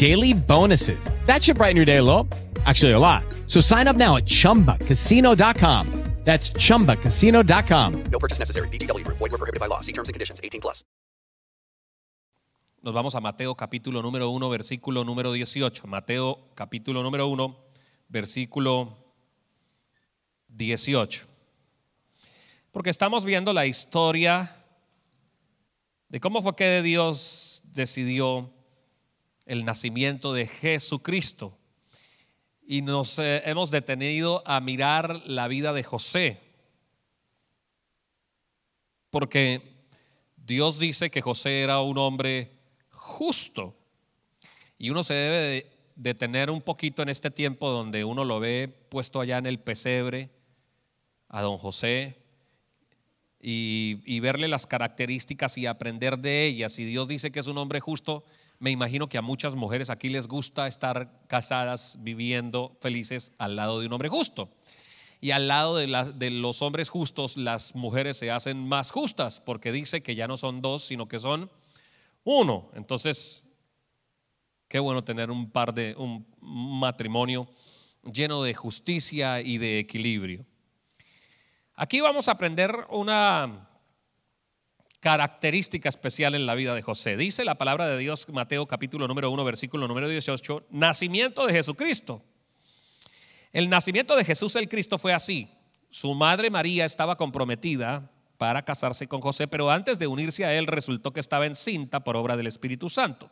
daily bonuses. That should brighten your day a little. Actually, a lot. So sign up now at chumbacasino.com. That's chumbacasino.com. No purchase necessary. BGW. Void were prohibited by law. See terms and conditions. 18 plus. Nos vamos a Mateo capítulo número 1, versículo número 18. Mateo capítulo número 1, versículo 18. Porque estamos viendo la historia de cómo fue que Dios decidió el nacimiento de Jesucristo. Y nos eh, hemos detenido a mirar la vida de José. Porque Dios dice que José era un hombre justo. Y uno se debe de detener un poquito en este tiempo donde uno lo ve puesto allá en el pesebre a don José y, y verle las características y aprender de ellas. Y Dios dice que es un hombre justo, me imagino que a muchas mujeres aquí les gusta estar casadas, viviendo felices al lado de un hombre justo. Y al lado de, los hombres justos, las mujeres se hacen más justas, porque dice que ya no son dos, sino que son uno. Entonces, qué bueno tener un par de, un matrimonio lleno de justicia y de equilibrio. Aquí vamos a aprender una característica especial en la vida de José. Dice la palabra de Dios, Mateo capítulo número 1, versículo número 18, nacimiento de Jesucristo. El nacimiento de Jesús el Cristo fue así. Su madre María estaba comprometida para casarse con José, pero antes de unirse a él resultó que estaba encinta por obra del Espíritu Santo.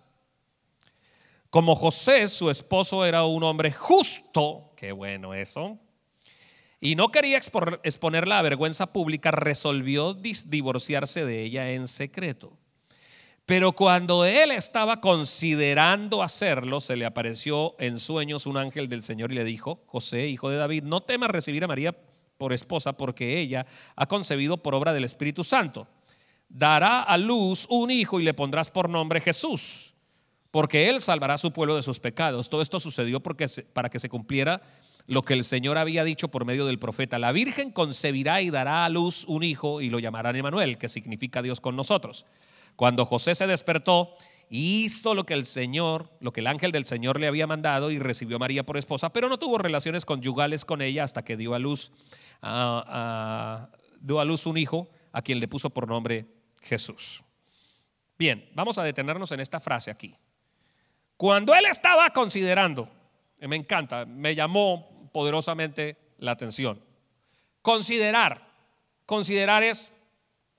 Como José, su esposo, era un hombre justo, qué bueno eso, y no quería exponerla a vergüenza pública, resolvió divorciarse de ella en secreto. Pero cuando él estaba considerando hacerlo, se le apareció en sueños un ángel del Señor y le dijo, José, hijo de David, no temas recibir a María por esposa porque ella ha concebido por obra del Espíritu Santo. Dará a luz un hijo y le pondrás por nombre Jesús, porque él salvará a su pueblo de sus pecados. Todo esto sucedió para que se cumpliera lo que el Señor había dicho por medio del profeta. La Virgen concebirá y dará a luz un hijo y lo llamarán Emanuel, que significa Dios con nosotros. Cuando José se despertó, hizo lo que el Señor, lo que el ángel del Señor le había mandado y recibió a María por esposa, pero no tuvo relaciones conyugales con ella hasta que dio a luz, dio a luz un hijo a quien le puso por nombre Jesús. Bien, vamos a detenernos en esta frase aquí. Cuando él estaba considerando, me encanta, me llamó poderosamente la atención. Considerar, considerar es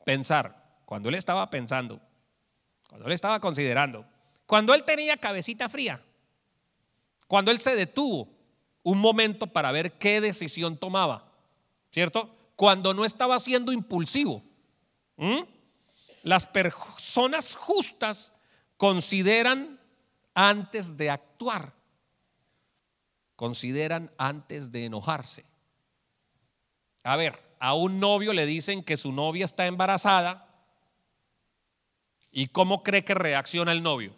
pensar. Cuando él estaba pensando, cuando él estaba considerando, cuando él tenía cabecita fría, cuando él se detuvo un momento para ver qué decisión tomaba, ¿cierto? Cuando no estaba siendo impulsivo. Las personas justas consideran antes de actuar, consideran antes de enojarse. A ver, a un novio le dicen que su novia está embarazada y cómo cree que reacciona el novio.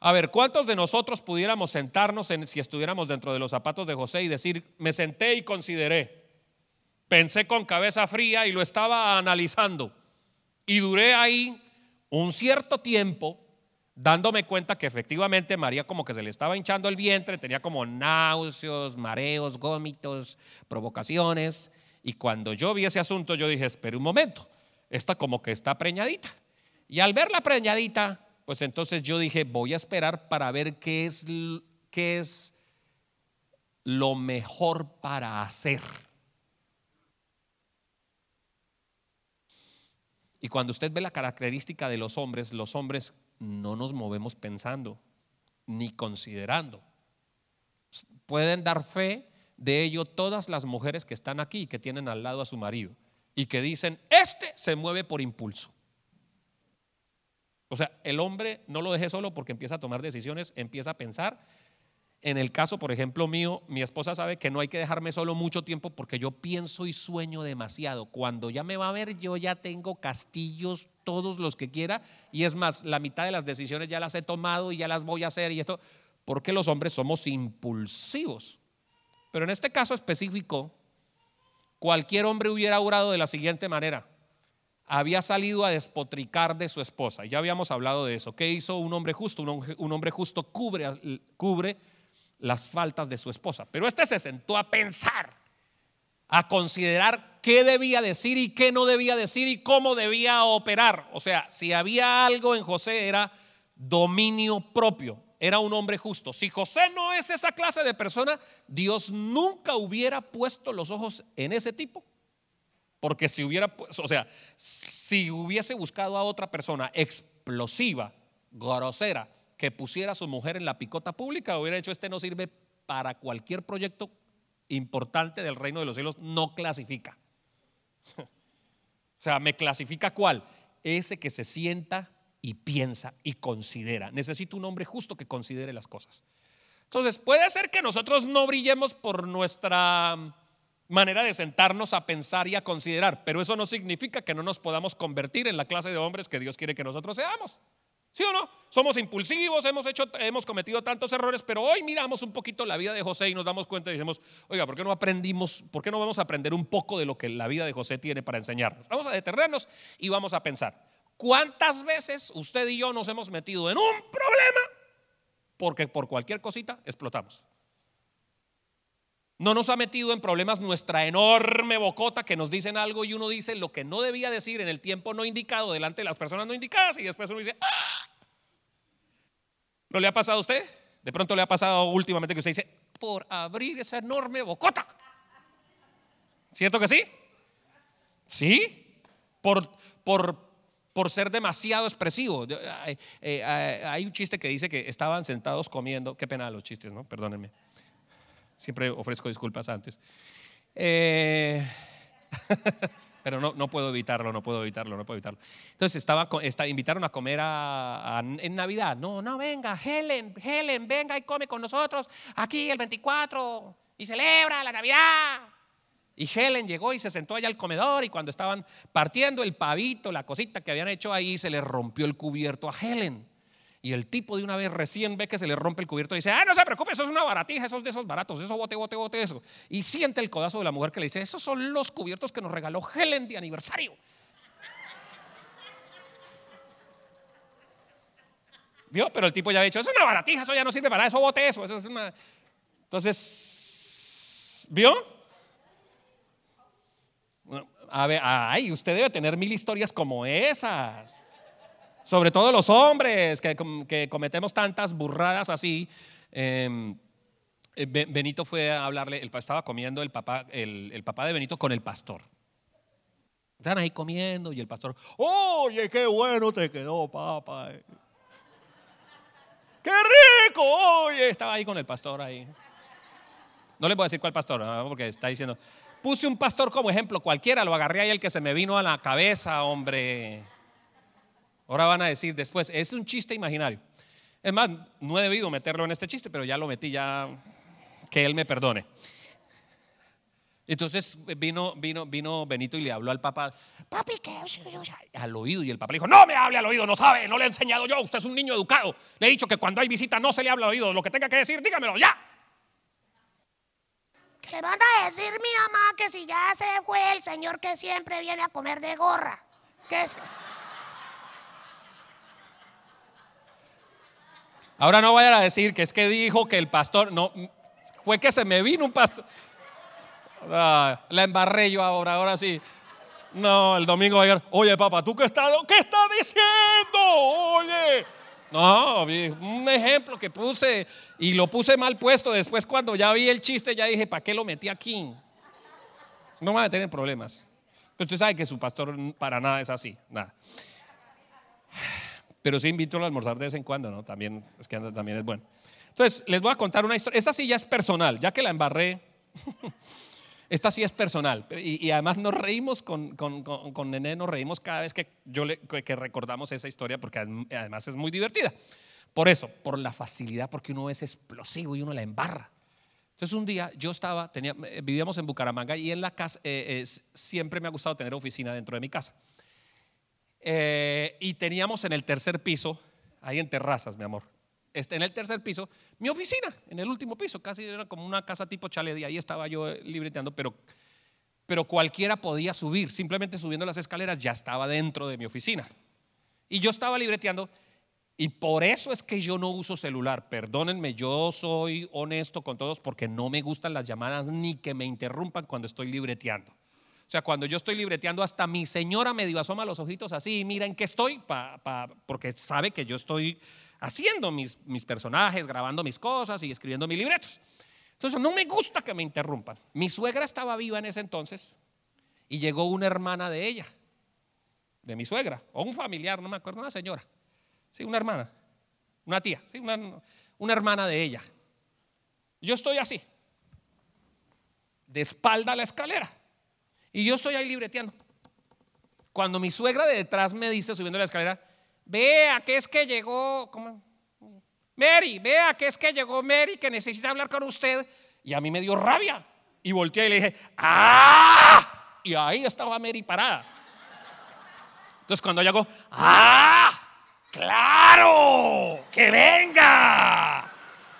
A ver, ¿cuántos de nosotros pudiéramos sentarnos en, si estuviéramos dentro de los zapatos de José y decir, me senté y consideré, pensé con cabeza fría y lo estaba analizando y duré ahí un cierto tiempo dándome cuenta que efectivamente María como que se le estaba hinchando el vientre, tenía como náuseos, mareos, gómitos, provocaciones. Y cuando yo vi ese asunto, yo dije, espere un momento, esta como que está preñadita. Y al verla preñadita, pues entonces yo dije, voy a esperar para ver qué es, qué es lo mejor para hacer. Y cuando usted ve la característica de los hombres, los hombres no nos movemos pensando ni considerando. Pueden dar fe de ello todas las mujeres que están aquí, que tienen al lado a su marido y que dicen, este se mueve por impulso. O sea, el hombre no lo deje solo porque empieza a tomar decisiones, empieza a pensar. En el caso, por ejemplo, mío, mi esposa sabe que no hay que dejarme solo mucho tiempo porque yo pienso y sueño demasiado. Cuando ya me va a ver, yo ya tengo castillos, todos los que quiera. Y es más, la mitad de las decisiones ya las he tomado y ya las voy a hacer y esto, porque los hombres somos impulsivos. Pero en este caso específico, cualquier hombre hubiera orado de la siguiente manera. Había salido a despotricar de su esposa. Ya habíamos hablado de eso. ¿Qué hizo un hombre justo? Un hombre, justo cubre, cubre las faltas de su esposa. Pero este se sentó a pensar, a considerar qué debía decir y qué no debía decir y cómo debía operar. O sea, si había algo en José era dominio propio era un hombre justo. Si José no es esa clase de persona, Dios nunca hubiera puesto los ojos en ese tipo. Porque si hubiera, o sea, si hubiese buscado a otra persona explosiva, grosera, que pusiera a su mujer en la picota pública, hubiera hecho este no sirve para cualquier proyecto importante del reino de los cielos, no clasifica. O sea, ¿me clasifica cuál? Ese que se sienta y piensa y considera. Necesito un hombre justo que considere las cosas. Entonces, puede ser que nosotros no brillemos por nuestra manera de sentarnos a pensar y a considerar, pero eso no significa que no nos podamos convertir en la clase de hombres que Dios quiere que nosotros seamos. ¿Sí o no? Somos impulsivos, hemos, hecho, hemos cometido tantos errores, pero hoy miramos un poquito la vida de José y nos damos cuenta y decimos, oiga, ¿por qué no aprendimos, por qué no vamos a aprender un poco de lo que la vida de José tiene para enseñarnos? Vamos a detenernos y vamos a pensar. ¿Cuántas veces usted y yo nos hemos metido en un problema porque por cualquier cosita explotamos? No nos ha metido en problemas nuestra enorme bocota que nos dicen algo y uno dice lo que no debía decir en el tiempo no indicado delante de las personas no indicadas y después uno dice, ¡ah! ¿No le ha pasado a usted? De pronto le ha pasado últimamente que usted dice, por abrir esa enorme bocota. ¿Cierto que sí? ¿Sí? Por, por, por ser demasiado expresivo. Eh, hay un chiste que dice que estaban sentados comiendo, qué pena los chistes, ¿no? Perdónenme. Siempre ofrezco disculpas antes. Eh, pero no, no puedo evitarlo, no puedo evitarlo, no puedo evitarlo. Entonces estaba, invitaron a comer en Navidad. No, no, venga, Helen, Helen, venga y come con nosotros aquí el 24 y celebra la Navidad. Y Helen llegó y se sentó allá al comedor y cuando estaban partiendo el pavito, la cosita que habían hecho ahí, se le rompió el cubierto a Helen. Y el tipo de una vez recién ve que se le rompe el cubierto y dice, ah, no se preocupe, eso es una baratija, eso es de esos baratos, eso bote, bote, bote, eso. Y siente el codazo de la mujer que le dice, esos son los cubiertos que nos regaló Helen de aniversario. ¿Vio? Pero el tipo ya ha dicho, eso es una baratija, eso ya no sirve para eso, bote eso. eso es una... Entonces, ¿vio? A ver, ay, usted debe tener mil historias como esas. Sobre todo los hombres que, cometemos tantas burradas así. Em, eh, Benito fue a hablarle, estaba comiendo el papá, el, papá de Benito con el pastor. Están ahí comiendo y el pastor, oye, qué bueno te quedó, papá. ¡Qué rico! Oye, estaba ahí con el pastor ahí. No le puedo decir cuál pastor, porque está diciendo, Puse un pastor como ejemplo, cualquiera, lo agarré ahí el que se me vino a la cabeza, hombre. Ahora van a decir después, es un chiste imaginario. Es más, no he debido meterlo en este chiste, pero ya lo metí, ya que él me perdone. Entonces vino, vino, vino Benito y le habló al papá, papi, ¿qué? Al oído. Y el papá le dijo, no me hable al oído, no sabe, no le he enseñado yo, usted es un niño educado. Le he dicho que cuando hay visita no se le habla al oído, lo que tenga que decir, dígamelo ya. Le van a decir mi mamá que si ya se fue el señor que siempre viene a comer de gorra. ¿Qué es? Ahora no vayan a decir que es que dijo que el pastor, no, fue que se me vino un pastor. Ah, la embarré yo ahora, ahora sí. No, el domingo ayer, oye papá, ¿tú qué estás, qué estás diciendo? Oye. No, un ejemplo que puse y lo puse mal puesto. Después cuando ya vi el chiste ya dije, ¿para qué lo metí aquí? No van a tener problemas. Usted sabe que su pastor para nada es así, nada. Pero sí invito a almorzar de vez en cuando, ¿no? También es que también es bueno. Entonces, les voy a contar una historia. Esa sí ya es personal, ya que la embarré. Esta sí es personal. Y, además nos reímos con, con, con, Nené, nos reímos cada vez que, yo le, que recordamos esa historia porque además es muy divertida. Por eso, por la facilidad, porque uno es explosivo y uno la embarra. Entonces un día yo estaba, tenía, vivíamos en Bucaramanga y en la casa eh, siempre me ha gustado tener oficina dentro de mi casa. Eh, y teníamos en el tercer piso, ahí en terrazas, mi amor, este, en el tercer piso, mi oficina, en el último piso, casi era como una casa tipo chalet y ahí estaba yo eh, libreteando, pero, pero cualquiera podía subir, simplemente subiendo las escaleras ya estaba dentro de mi oficina. Y yo estaba libreteando y por eso es que yo no uso celular. Perdónenme, yo soy honesto con todos porque no me gustan las llamadas ni que me interrumpan cuando estoy libreteando. O sea, cuando yo estoy libreteando, hasta mi señora medio asoma los ojitos así y mira en qué estoy, porque sabe que yo estoy haciendo mis, mis personajes, grabando mis cosas y escribiendo mis libretos. Entonces, no me gusta que me interrumpan. Mi suegra estaba viva en ese entonces y llegó una hermana de ella, de mi suegra, o un familiar, no me acuerdo, una señora. Sí, una hermana, una tía, sí, una, una hermana de ella. Yo estoy así, de espalda a la escalera, y yo estoy ahí libreteando. Cuando mi suegra de detrás me dice, subiendo la escalera, vea que es que llegó, ¿cómo? Mary, vea que es que llegó Mary que necesita hablar con usted. Y a mí me dio rabia. Y volteé y le dije, ¡ah! Y ahí estaba Mary parada. Entonces cuando llegó, ¡ah! ¡Claro! ¡Que venga!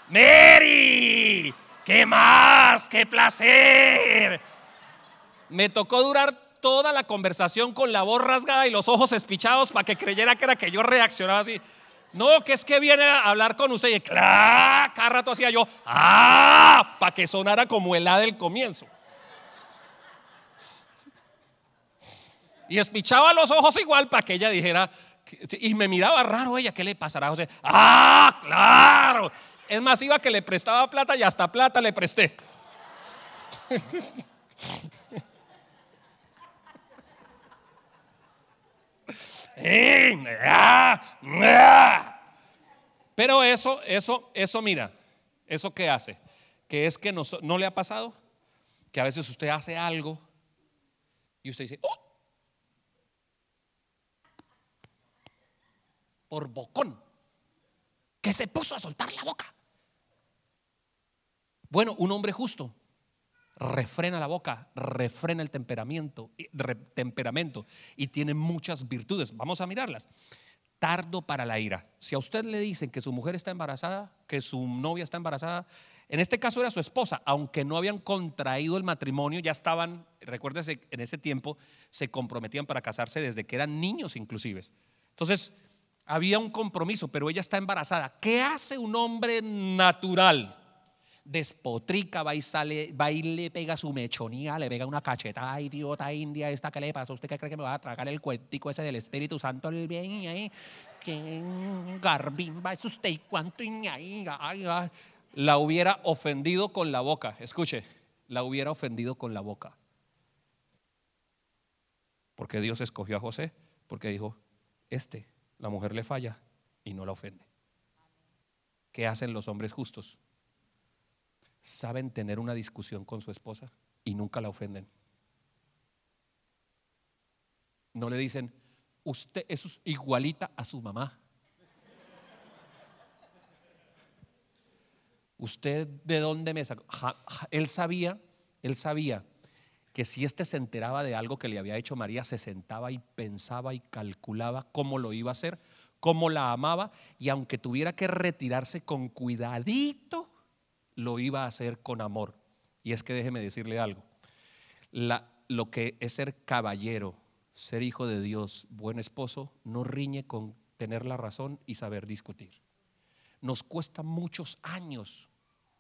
¡Mary! ¿Qué más? ¡Qué placer! Me tocó durar toda la conversación con la voz rasgada y los ojos espichados para que creyera que era que yo reaccionaba así. No, que es que viene a hablar con usted. Y ¡claro! cada rato hacía yo, ¡ah! Para que sonara como el A del comienzo. Y espichaba los ojos igual para que ella dijera, y me miraba raro ella, ¿qué le pasará a José? Ah, claro. Es más, iba que le prestaba plata y hasta plata le presté. Pero eso, eso, eso, mira, ¿eso qué hace? Que es que no, no le ha pasado que a veces usted hace algo y usted dice, oh, por bocón, que se puso a soltar la boca. Bueno, un hombre justo refrena la boca, refrena el temperamento, temperamento y tiene muchas virtudes. Vamos a mirarlas. Tardo para la ira. Si a usted le dicen que su mujer está embarazada, que su novia está embarazada, en este caso era su esposa, aunque no habían contraído el matrimonio, ya estaban, recuérdese, en ese tiempo se comprometían para casarse desde que eran niños inclusive. Entonces, había un compromiso, pero ella está embarazada. ¿Qué hace un hombre natural? Despotrica, va y sale, va y le pega su mechonía, le pega una cacheta, idiota india, esta que le pasa, ¿usted qué cree que me va a tragar el cuentico ese del Espíritu Santo el bien? Que garbimba es usted y cuánto la hubiera ofendido con la boca. Escuche, la hubiera ofendido con la boca. Porque Dios escogió a José, porque dijo, este la mujer le falla y no la ofende. ¿Qué hacen los hombres justos? Saben tener una discusión con su esposa y nunca la ofenden. No le dicen, usted es igualita a su mamá. ¿Usted de dónde me sacó? él sabía, él sabía que si éste se enteraba de algo que le había hecho María, se sentaba y pensaba y calculaba cómo lo iba a hacer, cómo la amaba, y aunque tuviera que retirarse con cuidadito, lo iba a hacer con amor. Y es que déjeme decirle algo, lo que es ser caballero, ser hijo de Dios, buen esposo, no riñe con tener la razón y saber discutir. Nos cuesta muchos años,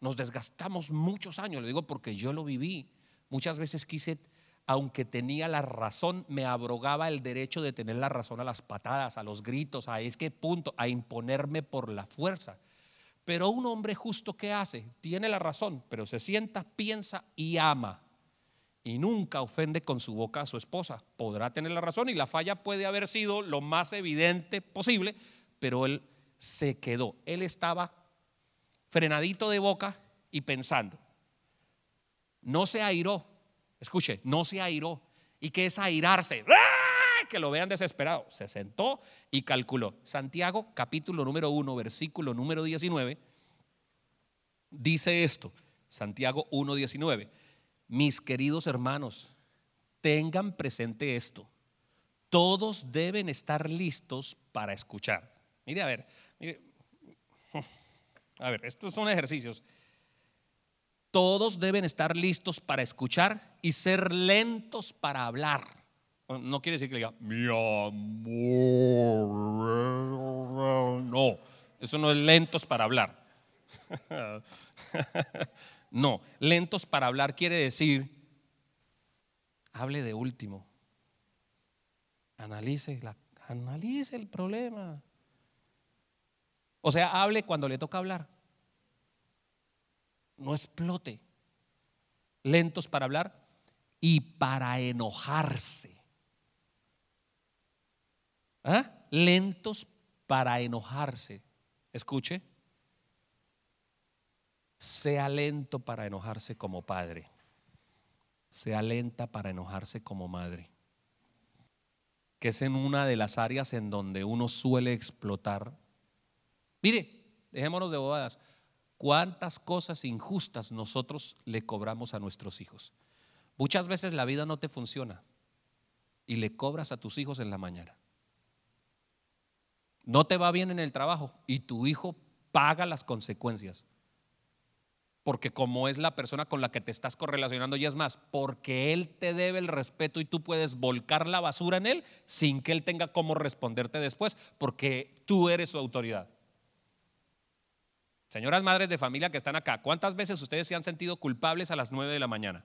nos desgastamos muchos años, le digo porque yo lo viví Muchas veces quise, aunque tenía la razón, me abrogaba el derecho de tener la razón a las patadas, a los gritos, a es que punto, a imponerme por la fuerza. Pero un hombre justo, ¿qué hace? Tiene la razón, pero se sienta, piensa y ama. y nunca ofende con su boca a su esposa. Podrá tener la razón y la falla puede haber sido lo más evidente posible, pero él se quedó. Él estaba frenadito de boca y pensando. No se airó, escuche, no se airó. ¿Y qué es airarse? ¡Ah! Que lo vean desesperado. Se sentó y calculó. Santiago capítulo número 1, versículo número 19, dice esto. Santiago 1, 19. Mis queridos hermanos, tengan presente esto. Todos deben estar listos para escuchar. Mire, a ver. A ver, estos son ejercicios. Todos deben estar listos para escuchar y ser lentos para hablar. No quiere decir que le diga, mi amor. No, eso no es lentos para hablar. No, lentos para hablar quiere decir, hable de último. Analice, la, analice el problema. O sea, hable cuando le toca hablar. No explote. Lentos para hablar y para enojarse. ¿Ah? Lentos para enojarse. Escuche sea lento para enojarse como padre, sea lenta para enojarse como madre, que es en una de las áreas en donde uno suele explotar. Mire, dejémonos de bobadas, cuántas cosas injustas nosotros le cobramos a nuestros hijos. Muchas veces la vida no te funciona y le cobras a tus hijos en la mañana. No te va bien en el trabajo y tu hijo paga las consecuencias porque como es la persona con la que te estás correlacionando y es más, porque él te debe el respeto y tú puedes volcar la basura en él sin que él tenga cómo responderte después, porque tú eres su autoridad. Señoras madres de familia que están acá, ¿cuántas veces ustedes se han sentido culpables a las 9 de la mañana?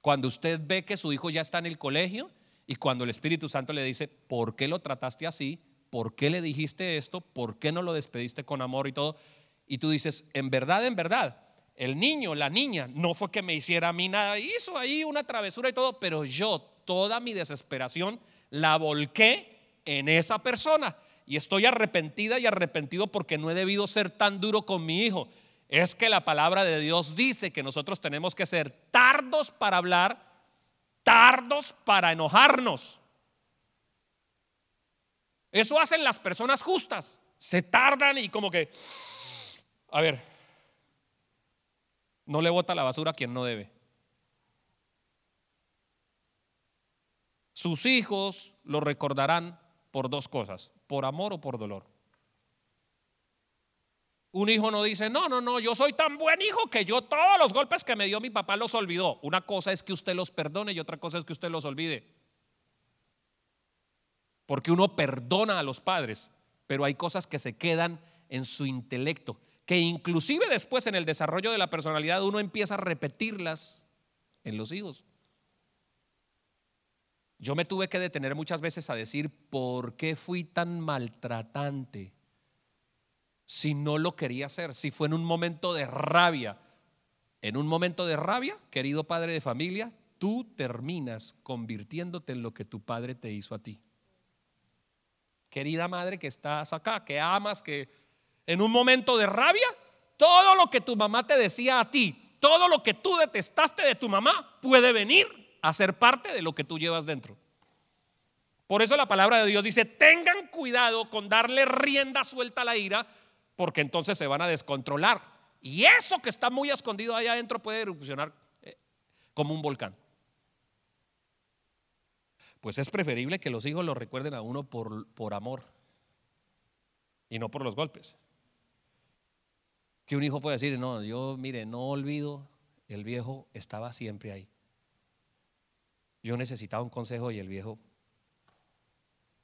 Cuando usted ve que su hijo ya está en el colegio y cuando el Espíritu Santo le dice, ¿por qué lo trataste así? ¿Por qué le dijiste esto? ¿Por qué no lo despediste con amor y todo? Y tú dices, en verdad, en verdad, el niño, la niña, no fue que me hiciera a mí nada, hizo ahí una travesura y todo, pero yo toda mi desesperación la volqué en esa persona. Y estoy arrepentida y arrepentido porque no he debido ser tan duro con mi hijo. Es que la palabra de Dios dice que nosotros tenemos que ser tardos para hablar, tardos para enojarnos. Eso hacen las personas justas. Se tardan y como que a ver, no le bota la basura a quien no debe. Sus hijos lo recordarán por dos cosas, por amor o por dolor. Un hijo no dice, no, no, no, yo soy tan buen hijo que yo todos los golpes que me dio mi papá los olvidó. Una cosa es que usted los perdone y otra cosa es que usted los olvide. Porque uno perdona a los padres, pero hay cosas que se quedan en su intelecto que inclusive después en el desarrollo de la personalidad uno empieza a repetirlas en los hijos. Yo me tuve que detener muchas veces a decir, ¿por qué fui tan maltratante? Si no lo quería hacer, si fue en un momento de rabia. En un momento de rabia, querido padre de familia, tú terminas convirtiéndote en lo que tu padre te hizo a ti. Querida madre que estás acá, que amas, que en un momento de rabia, todo lo que tu mamá te decía a ti, todo lo que tú detestaste de tu mamá, puede venir a ser parte de lo que tú llevas dentro. Por eso la palabra de Dios dice, tengan cuidado con darle rienda suelta a la ira, porque entonces se van a descontrolar. Y eso que está muy escondido allá adentro puede erupcionar eh, como un volcán. Pues es preferible que los hijos lo recuerden a uno por, por amor y no por los golpes. Que un hijo puede decir, no, yo mire, no olvido, el viejo estaba siempre ahí. Yo necesitaba un consejo y el viejo,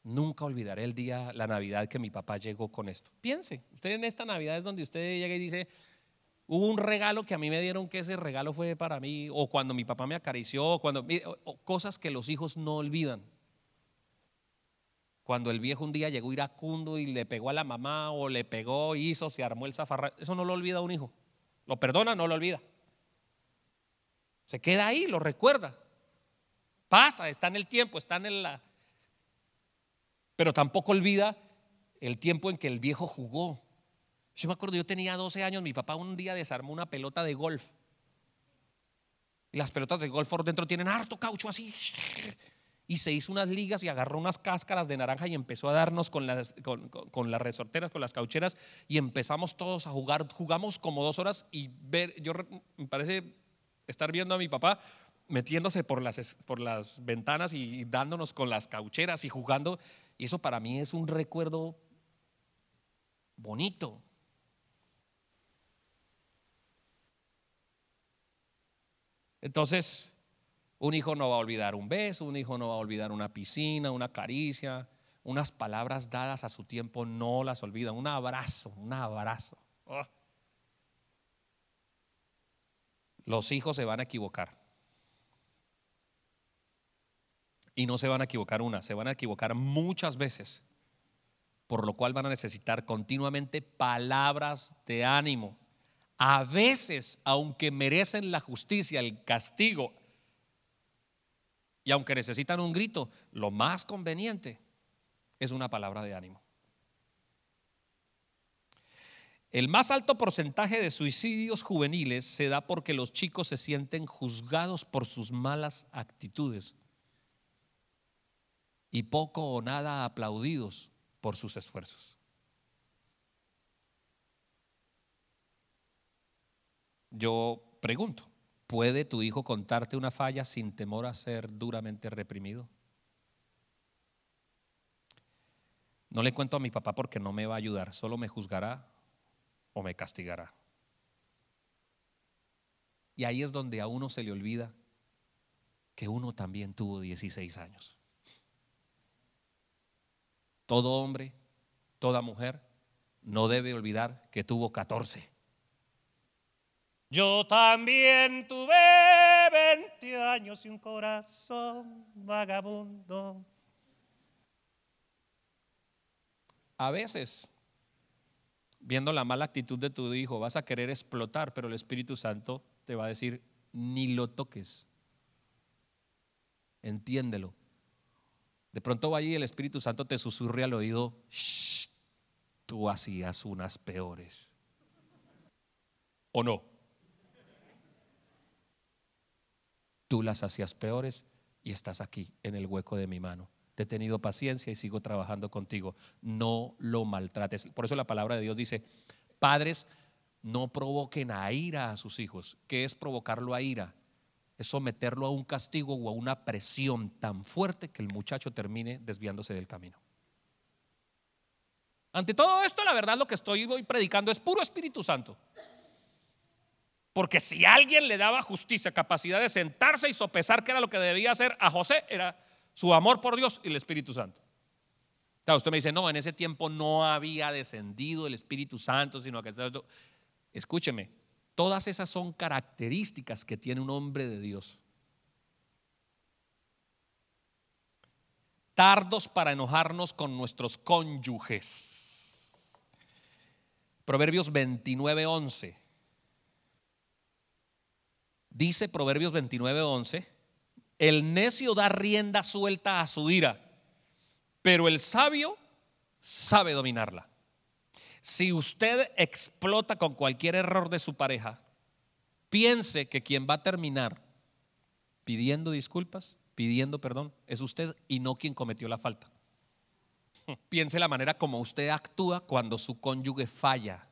nunca olvidaré el día, la Navidad que mi papá llegó con esto. Piense, usted en esta Navidad es donde usted llega y dice, hubo un regalo que a mí me dieron que ese regalo fue para mí, o cuando mi papá me acarició, cuando, cosas que los hijos no olvidan. Cuando el viejo un día llegó iracundo y le pegó a la mamá o le pegó, hizo, se armó el zafarra, eso no lo olvida un hijo. Lo perdona, no lo olvida. Se queda ahí, lo recuerda. Pasa, está en el tiempo, está en la... Pero tampoco olvida el tiempo en que el viejo jugó. Yo me acuerdo, yo tenía 12 años, mi papá un día desarmó una pelota de golf. Y las pelotas de golf por dentro tienen harto caucho así. Y se hizo unas ligas y agarró unas cáscaras de naranja y empezó a darnos con las, con, con- las resorteras, con las caucheras. Y empezamos todos a jugar. Jugamos como dos horas y ver, yo me parece estar viendo a mi papá metiéndose por las ventanas y dándonos con las caucheras y jugando. Y eso para mí es un recuerdo bonito. Entonces, un hijo no va a olvidar un beso, un hijo no va a olvidar una piscina, una caricia, unas palabras dadas a su tiempo no las olvidan, un abrazo, un abrazo. Oh. Los hijos se van a equivocar. Y no se van a equivocar una, se van a equivocar muchas veces, por lo cual van a necesitar continuamente palabras de ánimo. A veces, aunque merecen la justicia, el castigo, y aunque necesitan un grito, lo más conveniente es una palabra de ánimo. El más alto porcentaje de suicidios juveniles se da porque los chicos se sienten juzgados por sus malas actitudes y poco o nada aplaudidos por sus esfuerzos. Yo pregunto, ¿puede tu hijo contarte una falla sin temor a ser duramente reprimido? No le cuento a mi papá porque no me va a ayudar, solo me juzgará o me castigará. Y ahí es donde a uno se le olvida que uno también tuvo 16 años. Todo hombre, toda mujer no debe olvidar que tuvo 14. Yo también tuve 20 años y un corazón vagabundo. A veces, viendo la mala actitud de tu hijo, vas a querer explotar, pero el Espíritu Santo te va a decir, ni lo toques. Entiéndelo. De pronto va allí el Espíritu Santo te susurre al oído, "Shh, tú hacías unas peores. ¿O no? Tú las hacías peores y estás aquí en el hueco de mi mano. Te he tenido paciencia y sigo trabajando contigo. No lo maltrates. Por eso la palabra de Dios dice, padres, no provoquen a ira a sus hijos. ¿Qué es provocarlo a ira? Es someterlo a un castigo o a una presión tan fuerte que el muchacho termine desviándose del camino. Ante todo esto, la verdad lo que estoy hoy predicando es puro Espíritu Santo. Porque si alguien le daba justicia, capacidad de sentarse y sopesar qué era lo que debía hacer a José, era su amor por Dios y el Espíritu Santo. Claro, usted me dice, no, en ese tiempo no había descendido el Espíritu Santo, sino que... Escúcheme, todas esas son características que tiene un hombre de Dios. Tardos para enojarnos con nuestros cónyuges. Proverbios 29, 11. Dice Proverbios 29, 11, el necio da rienda suelta a su ira, pero el sabio sabe dominarla. Si usted explota con cualquier error de su pareja, piense que quien va a terminar pidiendo disculpas, pidiendo perdón, es usted y no quien cometió la falta. Piense la manera como usted actúa cuando su cónyuge falla.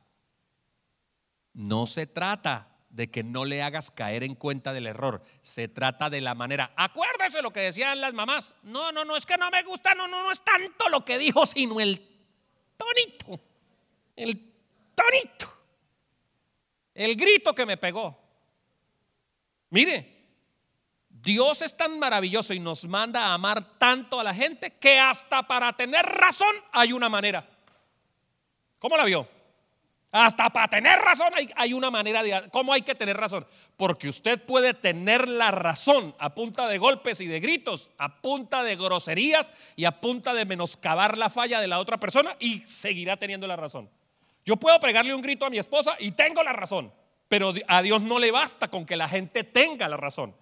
No se trata de que no le hagas caer en cuenta del error. Se trata de la manera. Acuérdese lo que decían las mamás. No, no, no, es que no me gusta, no, no, no es tanto lo que dijo, sino el tonito. El tonito. El grito que me pegó. Mire, Dios es tan maravilloso y nos manda a amar tanto a la gente que hasta para tener razón hay una manera. ¿Cómo la vio? Hasta para tener razón hay, hay, una manera de... ¿Cómo hay que tener razón? Porque usted puede tener la razón a punta de golpes y de gritos, a punta de groserías y a punta de menoscabar la falla de la otra persona y seguirá teniendo la razón. Yo puedo pegarle un grito a mi esposa y tengo la razón. Pero a Dios no le basta con que la gente tenga la razón.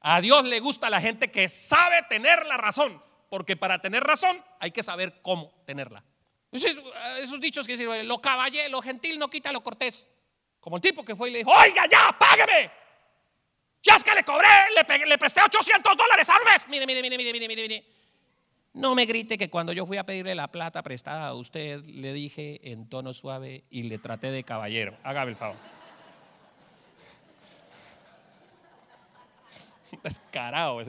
A Dios le gusta la gente que sabe tener la razón, porque para tener razón hay que saber cómo tenerla. Esos, esos dichos que dicen, lo caballé, lo gentil no quita lo cortés. Como el tipo que fue y le dijo, oiga ya, págame. Ya es que le cobré, le presté 800 dólares al mes. Mire, mire, mire, mire, mire, mire, mire. No me grite que cuando yo fui a pedirle la plata prestada a usted, le dije en tono suave y le traté de caballero. Hágame el favor. Descarado.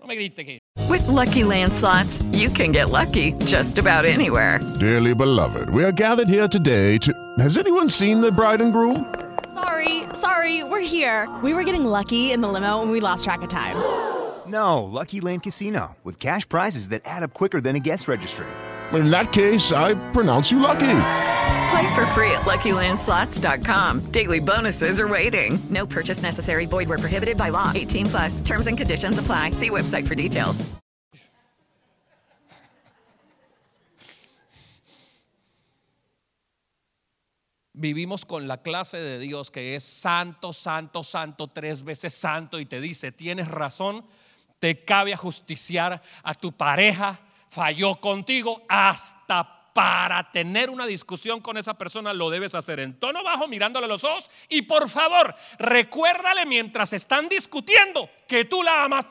No me grite que... With Lucky Land slots, you can get lucky just about anywhere. Dearly beloved, we are gathered here today to. Has anyone seen the bride and groom? Sorry, sorry, we're here. We were getting lucky in the limo and we lost track of time. No, Lucky Land Casino, with cash prizes that add up quicker than a guest registry. In that case, I pronounce you lucky. Play for free at LuckyLandSlots.com. Daily bonuses are waiting. No purchase necessary. Void were prohibited by law. 18 plus. Terms and conditions apply. See website for details. Vivimos con la clase de Dios que es santo, santo, santo, tres veces santo y te dice, tienes razón, te cabe ajusticiar a tu pareja, falló contigo, hasta para tener una discusión con esa persona lo debes hacer en tono bajo, mirándole a los ojos y por favor, recuérdale mientras están discutiendo que tú la amas.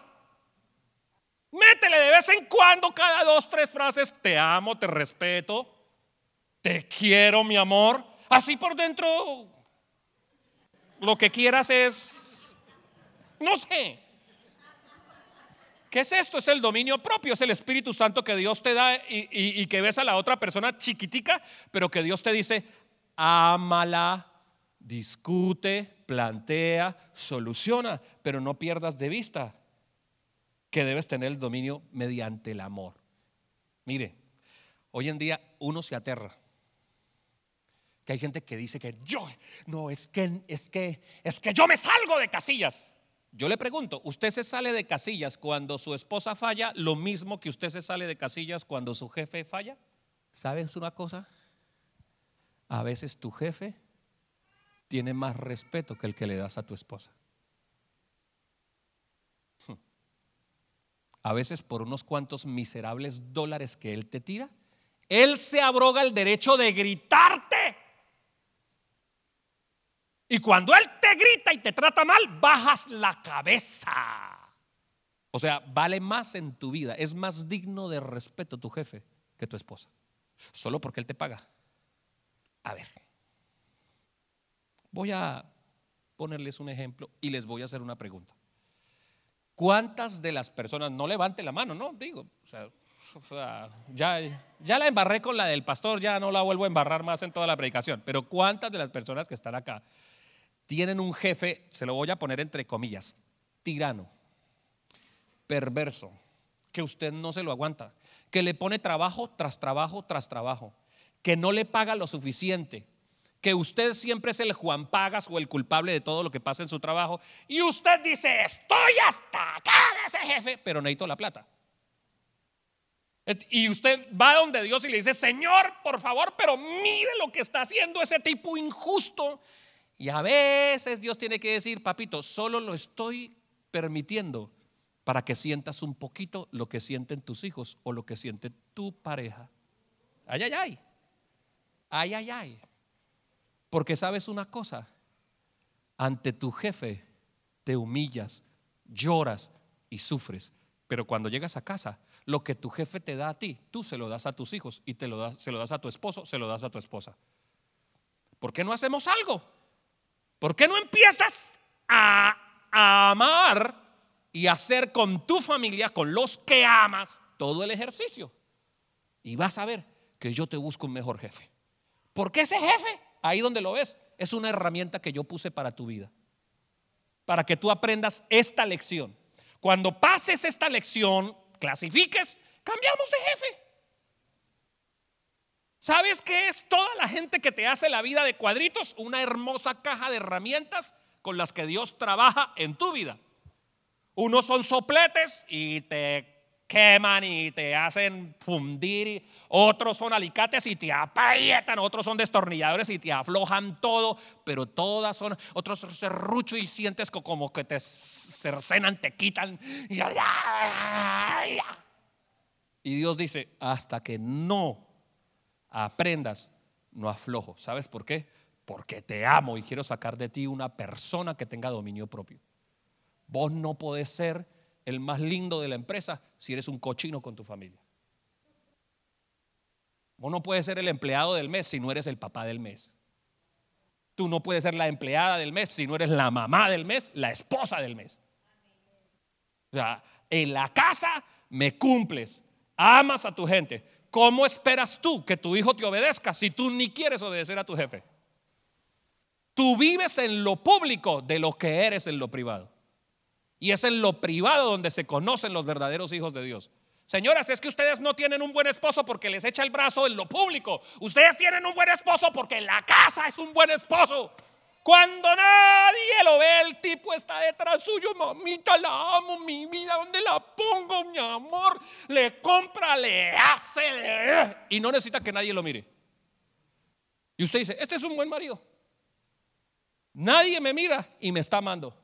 Métele de vez en cuando cada dos, tres frases, te amo, te respeto, te quiero, mi amor. Así por dentro, lo que quieras es, no sé. ¿Qué es esto? Es el dominio propio, es el Espíritu Santo que Dios te da y, que ves a la otra persona chiquitica, pero que Dios te dice, ámala, discute, plantea, soluciona, pero no pierdas de vista que debes tener el dominio mediante el amor. Mire, hoy en día uno se aterra. Que hay gente que dice que yo, no, es que, es que, es que yo me salgo de casillas. Yo le pregunto, ¿usted se sale de casillas cuando su esposa falla lo mismo que usted se sale de casillas cuando su jefe falla? ¿Sabes una cosa? A veces tu jefe tiene más respeto que el que le das a tu esposa. A veces por unos cuantos miserables dólares que él te tira, él se abroga el derecho de gritarte. Y cuando él te grita y te trata mal, bajas la cabeza. O sea, vale más en tu vida, es más digno de respeto tu jefe que tu esposa. Solo porque él te paga. A ver, voy a ponerles un ejemplo y les voy a hacer una pregunta. ¿Cuántas de las personas, no levante la mano, no, digo, o sea, o sea, ya, ya la embarré con la del pastor, ya no la vuelvo a embarrar más en toda la predicación, pero ¿cuántas de las personas que están acá tienen un jefe, se lo voy a poner entre comillas, tirano, perverso, que usted no se lo aguanta, que le pone trabajo tras trabajo tras trabajo, que no le paga lo suficiente, que usted siempre es el Juan Pagas o el culpable de todo lo que pasa en su trabajo, y usted dice, estoy hasta acá de ese jefe, pero necesito la plata. Y usted va donde Dios y le dice, Señor, por favor, pero mire lo que está haciendo ese tipo injusto. Y a veces Dios tiene que decir, papito, solo lo estoy permitiendo para que sientas un poquito lo que sienten tus hijos o lo que siente tu pareja. Ay, ay, ay. Ay, ay, ay. Porque sabes una cosa, ante tu jefe te humillas, lloras y sufres. Pero cuando llegas a casa, lo que tu jefe te da a ti, tú se lo das a tus hijos y te lo se lo das a tu esposo, se lo das a tu esposa. ¿Por qué no hacemos algo? ¿Por qué no empiezas a, amar y hacer con tu familia, con los que amas, todo el ejercicio? Y vas a ver que yo te busco un mejor jefe. Porque ese jefe, ahí donde lo ves, es una herramienta que yo puse para tu vida. Para que tú aprendas esta lección. Cuando pases esta lección, clasifiques, cambiamos de jefe. ¿Sabes qué es toda la gente que te hace la vida de cuadritos? Una hermosa caja de herramientas con las que Dios trabaja en tu vida. Unos son sopletes y te queman y te hacen fundir. otros son alicates y te aprietan. Otros son destornilladores y te aflojan todo. Pero todas son, otros son serrucho y sientes co- como que te cercenan, te quitan. Y Dios dice, hasta que no aprendas, no aflojo. ¿Sabes por qué? Porque te amo y quiero sacar de ti una persona que tenga dominio propio. Vos no podés ser el más lindo de la empresa si eres un cochino con tu familia. Vos no puedes ser el empleado del mes si no eres el papá del mes. Tú no puedes ser la empleada del mes si no eres la mamá del mes, la esposa del mes. O sea, en la casa me cumples, amas a tu gente. ¿Cómo esperas tú que tu hijo te obedezca si tú ni quieres obedecer a tu jefe? Tú vives en lo público de lo que eres en lo privado. Y es en lo privado donde se conocen los verdaderos hijos de Dios. Señoras, es que ustedes no tienen un buen esposo porque les echa el brazo en lo público. Ustedes tienen un buen esposo porque en la casa es un buen esposo. Cuando nadie lo ve, el tipo está detrás suyo. Mamita, la amo, mi vida. ¿Dónde la pongo, mi amor? Le compra, le hace. le- Y no necesita que nadie lo mire. Y usted dice, este es un buen marido. Nadie me mira y me está amando.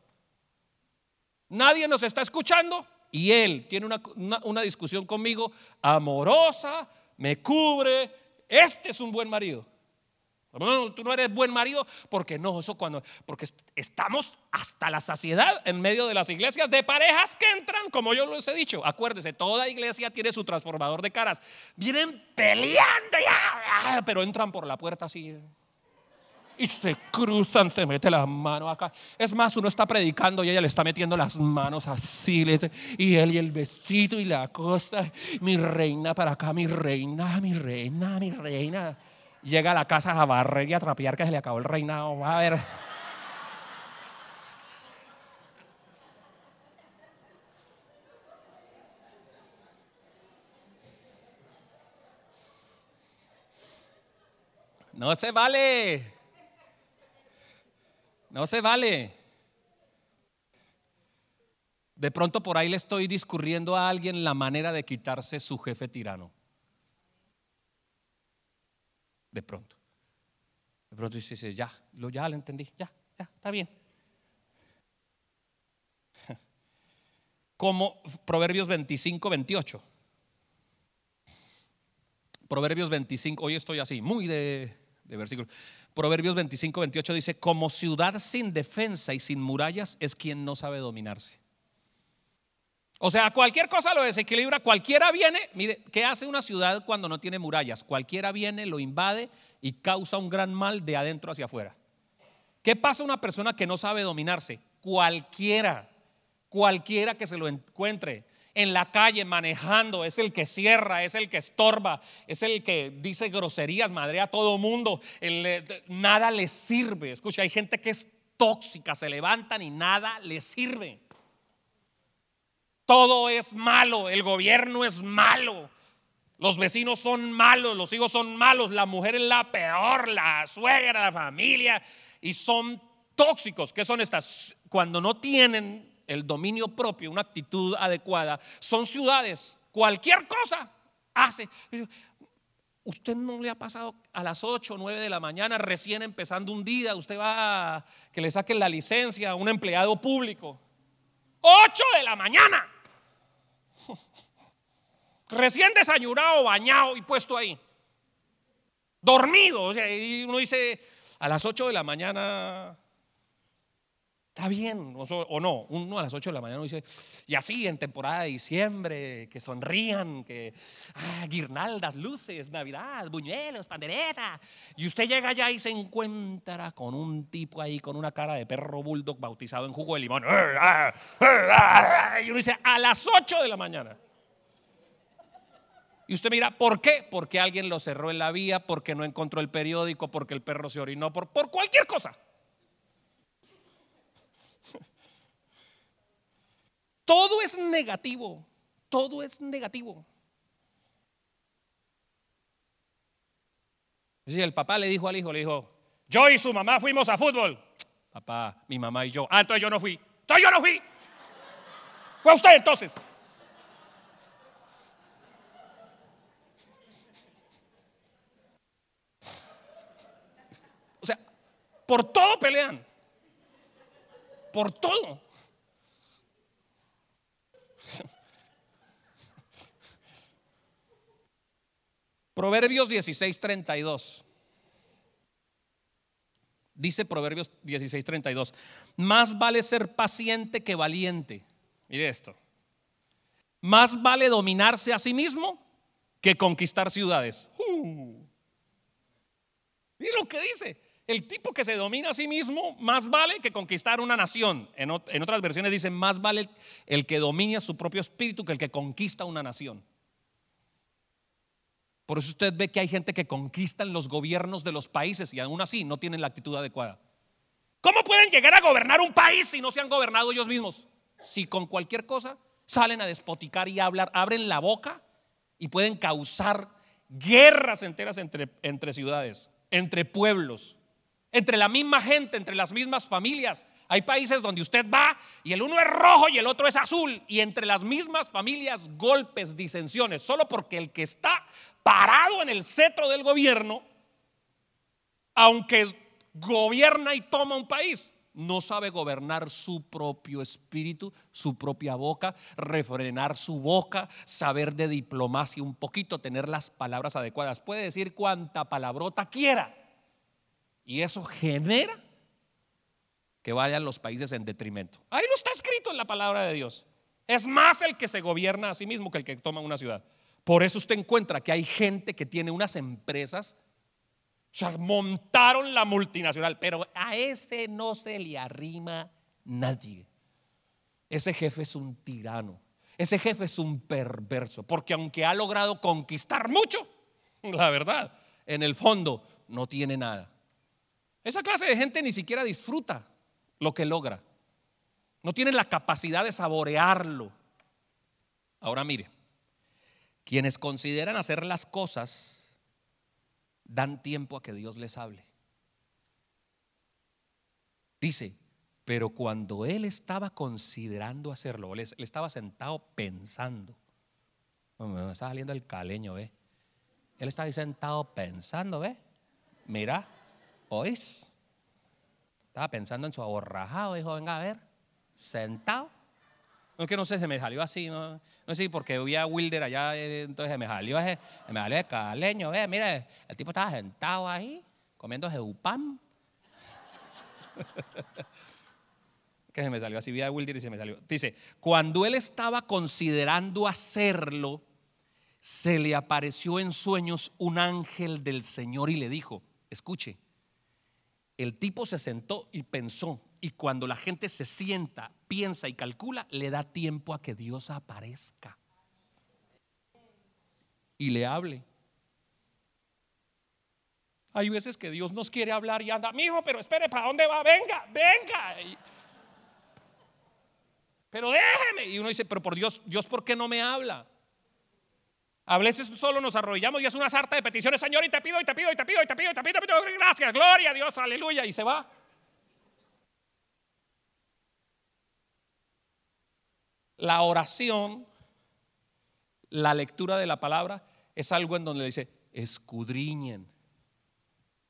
Nadie nos está escuchando y él tiene una, una- una discusión conmigo amorosa, me cubre. Este es un buen marido. No, tú no eres buen marido porque no, eso cuando, porque est- estamos hasta la saciedad en medio de las iglesias de parejas que entran, como yo les he dicho. Acuérdese, toda iglesia tiene su transformador de caras. Vienen peleando, ya, pero entran por la puerta así y se cruzan, se mete las manos acá. Es más, uno está predicando y ella le está metiendo las manos así, y él y el besito y la cosa, mi reina para acá, mi reina, mi reina, mi reina. Llega a la casa a barrer y a trapear que se le acabó el reinado. Va a ver. No se vale. No se vale. De pronto por ahí le estoy discurriendo a alguien la manera de quitarse su jefe tirano. De pronto. De pronto dice, ya, lo, ya lo entendí, ya, ya, está bien. Como Proverbios 25, 28. Proverbios 25, hoy estoy así, muy de, de versículo. Proverbios 25, 28 dice, como ciudad sin defensa y sin murallas es quien no sabe dominarse. O sea, cualquier cosa lo desequilibra, cualquiera viene, mire, ¿qué hace una ciudad cuando no tiene murallas? Cualquiera viene, lo invade y causa un gran mal de adentro hacia afuera. ¿Qué pasa a una persona que no sabe dominarse? Cualquiera, cualquiera que se lo encuentre en la calle manejando, es el que cierra, es el que estorba, es el que dice groserías, madre a todo mundo, eh, nada le sirve. Escucha, hay gente que es tóxica, se levantan y nada le sirve. Todo es malo, el gobierno es malo, los vecinos son malos, los hijos son malos, la mujer es la peor, la suegra, la familia, y son tóxicos. ¿Qué son estas? Cuando no tienen el dominio propio, una actitud adecuada, son ciudades, cualquier cosa hace. Usted no le ha pasado a las 8 o 9 de la mañana, recién empezando un día, usted va a que le saquen la licencia a un empleado público. 8 de la mañana. Recién desayunado, bañado y puesto ahí. Dormido. O sea, uno dice, a las 8 de la mañana, está bien, o, no. Uno a las 8 de la mañana dice, y así en temporada de diciembre, que sonrían, que ah, guirnaldas, luces, Navidad, buñuelos, pandereta. Y usted llega allá y se encuentra con un tipo ahí con una cara de perro bulldog bautizado en jugo de limón. Y uno dice, a las 8 de la mañana. Y usted mira, ¿por qué? Porque alguien lo cerró en la vía, porque no encontró el periódico, porque el perro se orinó, por, por cualquier cosa. Todo es negativo, todo es negativo. El papá le dijo al hijo, le dijo, yo y su mamá fuimos a fútbol. Papá, mi mamá y yo. Ah, entonces yo no fui. Entonces yo no fui. Fue usted entonces. O sea, por todo pelean. Por todo. Proverbios 16, 32. Dice Proverbios 16, 32. Más vale ser paciente que valiente. Mire esto. Más vale dominarse a sí mismo que conquistar ciudades. Uh. Mire lo que dice. El tipo que se domina a sí mismo, más vale que conquistar una nación. En, en otras versiones dice, más vale el que domina su propio espíritu que el que conquista una nación. Por eso usted ve que hay gente que conquistan los gobiernos de los países y aún así no tienen la actitud adecuada. ¿Cómo pueden llegar a gobernar un país si no se han gobernado ellos mismos? Si con cualquier cosa salen a despoticar y a hablar, abren la boca y pueden causar guerras enteras entre, entre ciudades, entre pueblos, entre la misma gente, entre las mismas familias. Hay países donde usted va y el uno es rojo y el otro es azul y entre las mismas familias golpes, disensiones, solo porque el que está parado en el cetro del gobierno, aunque gobierna y toma un país, no sabe gobernar su propio espíritu, su propia boca, refrenar su boca, saber de diplomacia un poquito, tener las palabras adecuadas. Puede decir cuanta palabrota quiera. Y eso genera que vayan los países en detrimento. Ahí lo está escrito en la palabra de Dios. Es más el que se gobierna a sí mismo que el que toma una ciudad. Por eso usted encuentra que hay gente que tiene unas empresas, o montaron la multinacional, pero a ese no se le arrima nadie. Ese jefe es un tirano, ese jefe es un perverso, porque aunque ha logrado conquistar mucho, la verdad, en el fondo no tiene nada. Esa clase de gente ni siquiera disfruta lo que logra. No tiene la capacidad de saborearlo. Ahora mire, quienes consideran hacer las cosas dan tiempo a que Dios les hable. Dice, pero cuando él estaba considerando hacerlo, él, estaba sentado pensando. Me está saliendo el caleño, ¿ve? Él estaba ahí sentado pensando, ¿ve? Mira, ¿oís? Estaba pensando en su aborrajado, dijo, venga a ver, sentado. No es que no sé, se me salió así, no, no sé porque vi a Wilder allá, eh, entonces se me salió ese, se me salió el caleño, ve, mire, el tipo estaba sentado ahí, comiendo jeupam. que se me salió así, vi a Wilder y se me salió. Dice, cuando él estaba considerando hacerlo, se le apareció en sueños un ángel del Señor y le dijo, escuche, el tipo se sentó y pensó, y cuando la gente se sienta, piensa y calcula, le da tiempo a que Dios aparezca y le hable. Hay veces que Dios nos quiere hablar y anda, mijo, pero espere, ¿para dónde va? Venga, venga. Pero déjeme. Y uno dice, pero por Dios, Dios, ¿por qué no me habla? A veces solo nos arrodillamos y es una sarta de peticiones, Señor, y te pido, y te pido, y te pido, y te pido, y te pido, y te pido, gracias, gloria a Dios, aleluya, y se va. La oración, la lectura de la palabra, es algo en donde dice, escudriñen,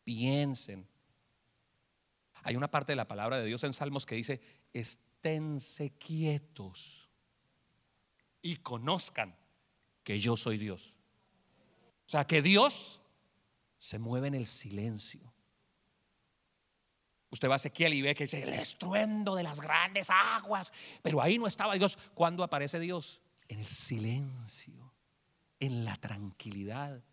piensen. Hay una parte de la palabra de Dios en Salmos que dice, esténse quietos y conozcan que yo soy Dios. O sea, que Dios se mueve en el silencio. Usted va a Ezequiel y ve que dice el estruendo de las grandes aguas, pero ahí no estaba Dios. ¿Cuándo aparece Dios? En el silencio, en la tranquilidad.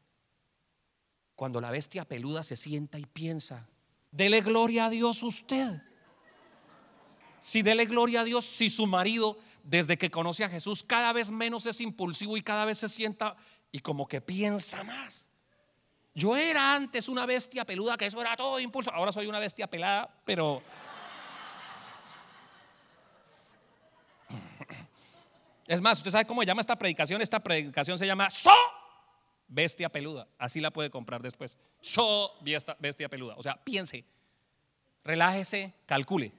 Cuando la bestia peluda se sienta y piensa, dele gloria a Dios usted. Si dele gloria a Dios, si su marido, desde que conoce a Jesús, cada vez menos es impulsivo y cada vez se sienta y como que piensa más. Yo era antes una bestia peluda, que eso era todo impulso. Ahora soy una bestia pelada, pero... Es más, ¿usted sabe cómo se llama esta predicación? Esta predicación se llama So Bestia Peluda. Así la puede comprar después. So Bestia, Peluda. O sea, piense, relájese, calcule.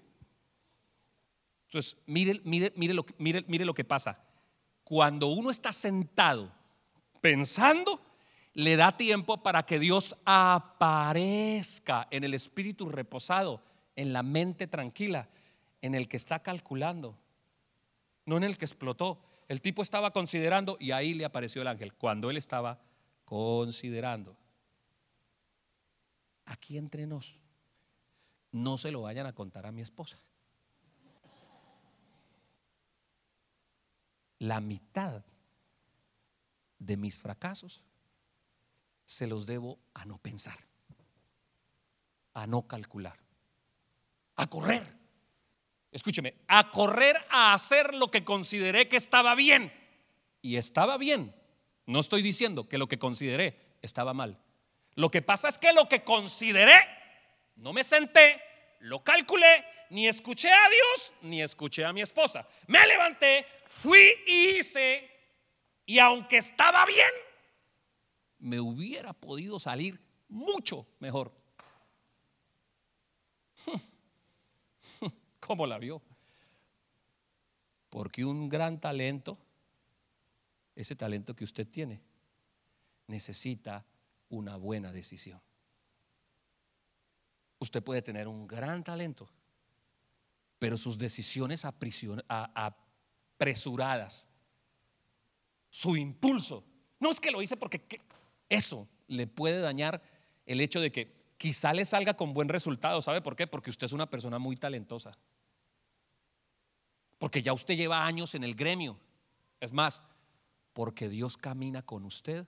Entonces, mire, mire, mire, lo, mire, mire lo que pasa. Cuando uno está sentado pensando, le da tiempo para que Dios aparezca en el espíritu reposado, en la mente tranquila, en el que está calculando, no en el que explotó. El tipo estaba considerando y ahí le apareció el ángel, cuando él estaba considerando. Aquí entre nos, no se lo vayan a contar a mi esposa. La mitad de mis fracasos se los debo a no pensar, a no calcular, a correr. Escúcheme, a correr a hacer lo que consideré que estaba bien. Y estaba bien. No estoy diciendo que lo que consideré estaba mal. Lo que pasa es que lo que consideré, no me senté, lo calculé, ni escuché a Dios, ni escuché a mi esposa. Me levanté, fui y hice, y aunque estaba bien, me hubiera podido salir mucho mejor. ¿Cómo la vio? Porque un gran talento, ese talento que usted tiene, necesita una buena decisión. Usted puede tener un gran talento, pero sus decisiones apresuradas, su impulso, no es que lo hice porque eso le puede dañar el hecho de que quizá le salga con buen resultado. ¿Sabe por qué? Porque usted es una persona muy talentosa. Porque ya usted lleva años en el gremio. Es más, porque Dios camina con usted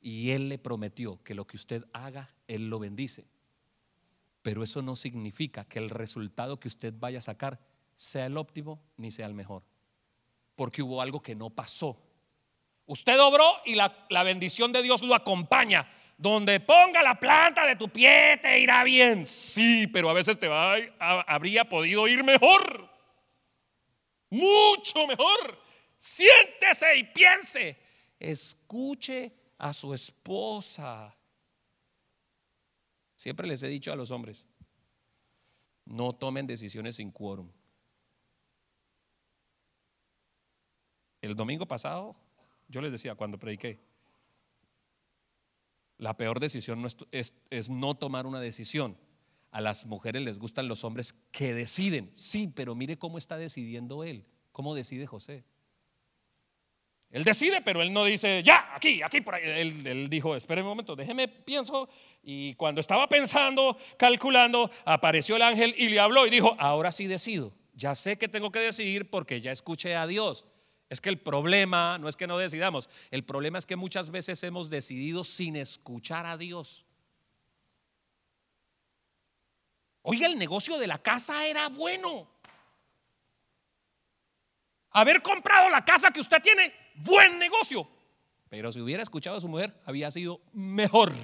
y Él le prometió que lo que usted haga, Él lo bendice. Pero eso no significa que el resultado que usted vaya a sacar sea el óptimo ni sea el mejor. Porque hubo algo que no pasó. Usted obró y la, la bendición de Dios lo acompaña. Donde ponga la planta de tu pie te irá bien. Sí, pero a veces te va, habría podido ir mejor. Mucho mejor. Siéntese y piense. Escuche a su esposa. Siempre les he dicho a los hombres, no tomen decisiones sin quórum. El domingo pasado, yo les decía cuando prediqué, la peor decisión no es, es, no tomar una decisión. A las mujeres les gustan los hombres que deciden. Sí, pero mire cómo está decidiendo él. ¿Cómo decide José? Él decide, pero él no dice, ya, aquí, aquí, por ahí. Él, dijo, espere un momento, déjeme pienso. Y cuando estaba pensando, calculando, apareció el ángel y le habló y dijo, ahora sí decido. Ya sé que tengo que decidir porque ya escuché a Dios. Es que el problema no es que no decidamos, el problema es que muchas veces hemos decidido sin escuchar a Dios. Oiga, el negocio de la casa era bueno. Haber comprado la casa que usted tiene buen negocio. Pero si hubiera escuchado a su mujer, había sido mejor.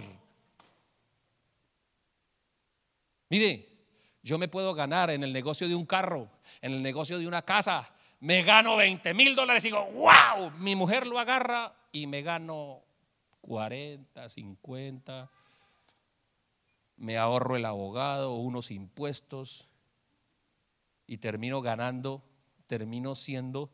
Mire, yo me puedo ganar en el negocio de un carro, en el negocio de una casa. Me gano 20 mil dólares y digo, wow, mi mujer lo agarra y me gano 40, 50. Me ahorro el abogado, unos impuestos y termino ganando, termino siendo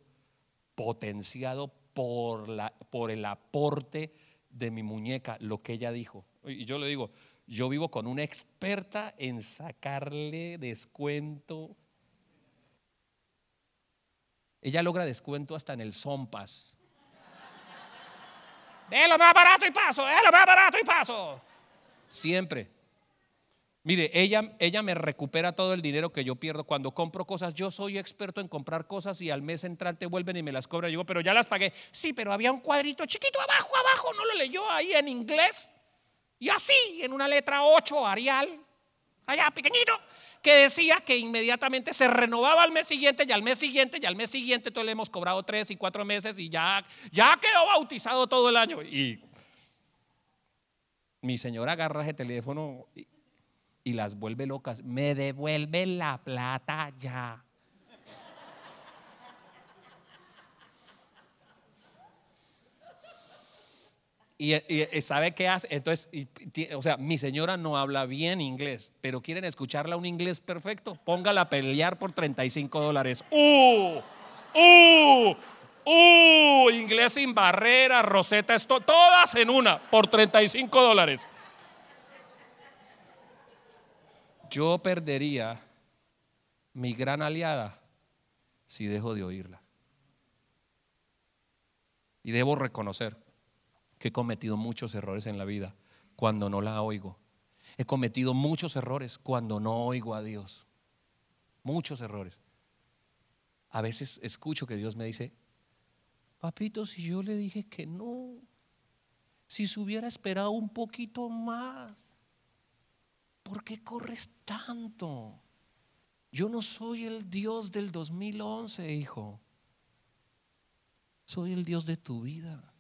potenciado por, la, por el aporte de mi muñeca, lo que ella dijo. Y yo le digo, yo vivo con una experta en sacarle descuento. Ella logra descuento hasta en el Zompas. De lo más barato y paso, de lo más barato y paso. Siempre. Mire, ella, ella me recupera todo el dinero que yo pierdo cuando compro cosas. Yo soy experto en comprar cosas y al mes entrante vuelven y me las cobran. Yo digo, pero ya las pagué. Sí, pero había un cuadrito chiquito abajo, abajo. ¿No lo leyó ahí en inglés? Y así, en una letra 8, Arial, allá pequeñito, que decía que inmediatamente se renovaba al mes siguiente y al mes siguiente y al mes siguiente. Entonces le hemos cobrado tres y cuatro meses y ya, ya quedó bautizado todo el año. Y mi señora agarra ese teléfono y las vuelve locas. Me devuelven la plata ya. Y, sabe qué hace. Entonces, o sea, mi señora no habla bien inglés, pero quieren escucharla un inglés perfecto. Póngala a pelear por 35 dólares. ¡Uh! ¡Uh! Uh, inglés sin barrera, Rosetta, todas en una, por 35 dólares. Yo perdería mi gran aliada si dejo de oírla. Y debo reconocer que he cometido muchos errores en la vida cuando no la oigo. He cometido muchos errores cuando no oigo a Dios. Muchos errores. A veces escucho que Dios me dice, papito, si yo le dije que no, si se hubiera esperado un poquito más, ¿por qué corres tanto? Yo no soy el Dios del 2011, hijo. Soy el Dios de tu vida.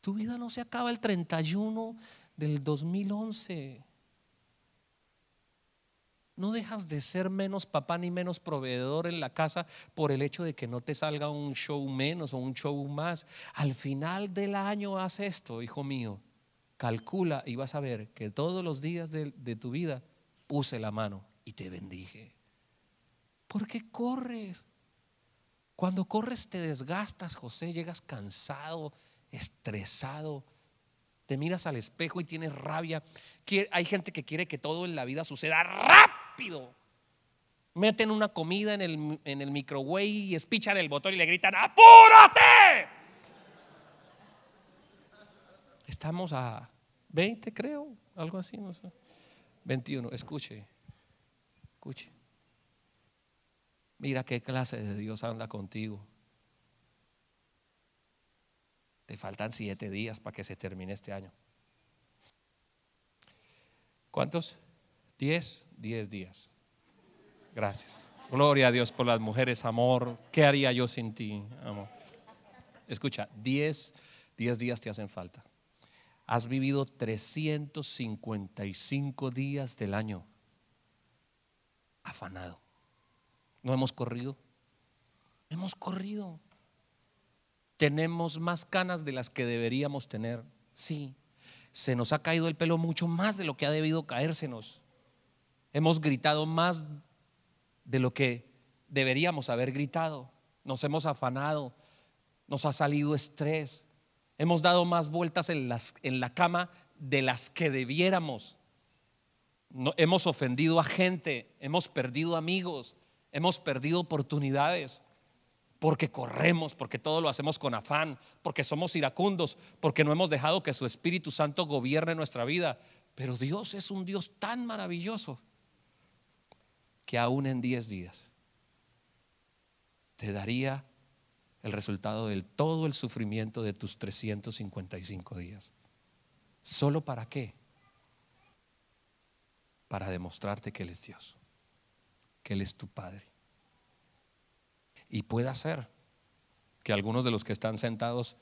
Tu vida no se acaba el 31 del 2011. No dejas de ser menos papá ni menos proveedor en la casa por el hecho de que no te salga un show menos o un show más. Al final del año haz esto, hijo mío. Calcula y vas a ver que todos los días de, de tu vida puse la mano y te bendije. ¿Por qué corres? Cuando corres te desgastas, José, llegas cansado, estresado, te miras al espejo y tienes rabia. Hay gente que quiere que todo en la vida suceda rápido. Meten una comida en el, en el microwave y espichan el botón y le gritan, ¡apúrate! Estamos a 20, creo, algo así, no sé. 21, escuche, escuche. Mira qué clase de Dios anda contigo. Te faltan siete días para que se termine este año. ¿Cuántos? Diez, diez días. Gracias. Gloria a Dios por las mujeres, amor. ¿Qué haría yo sin ti, amor? Escucha, diez, diez días te hacen falta. Has vivido 355 días del año afanado. ¿No hemos corrido? Hemos corrido. Tenemos más canas de las que deberíamos tener. Sí. Se nos ha caído el pelo mucho más de lo que ha debido caérsenos. Hemos gritado más de lo que deberíamos haber gritado. Nos hemos afanado. Nos ha salido estrés. Hemos dado más vueltas en, en la cama de las que debiéramos. No, hemos ofendido a gente. Hemos perdido amigos. Hemos perdido oportunidades porque corremos, porque todo lo hacemos con afán, porque somos iracundos, porque no hemos dejado que su Espíritu Santo gobierne nuestra vida. Pero Dios es un Dios tan maravilloso que aún en 10 días te daría el resultado de todo el sufrimiento de tus 355 días. ¿Solo para qué? Para demostrarte que Él es Dios que Él es tu Padre. Y puede ser que algunos de los que están sentados